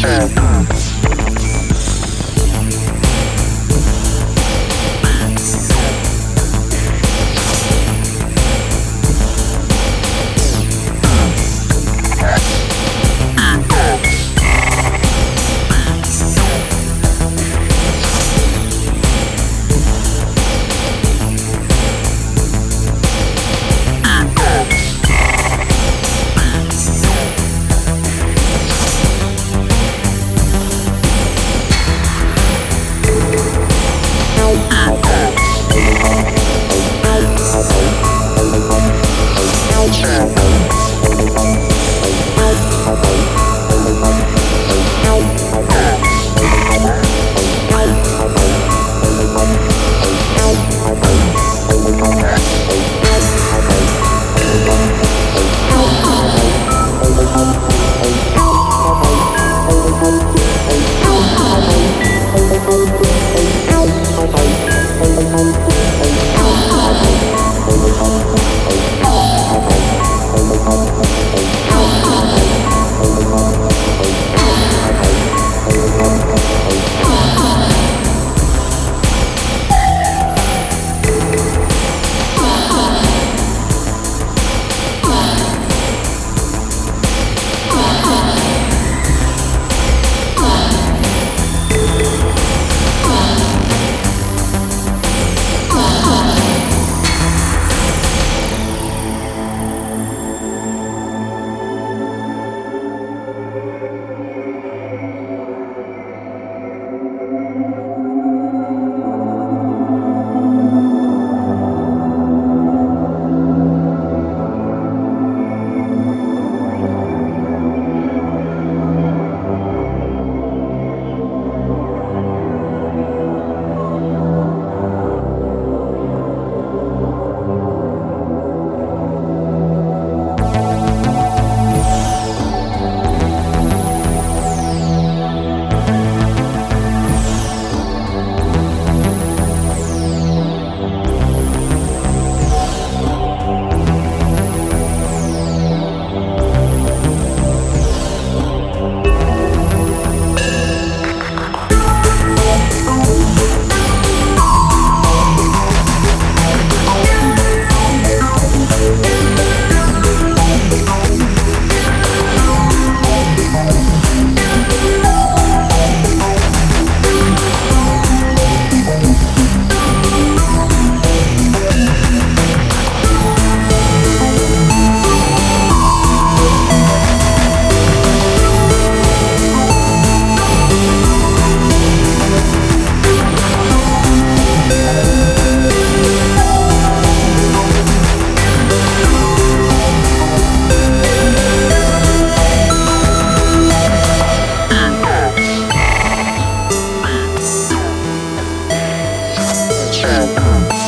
true. Uh-huh.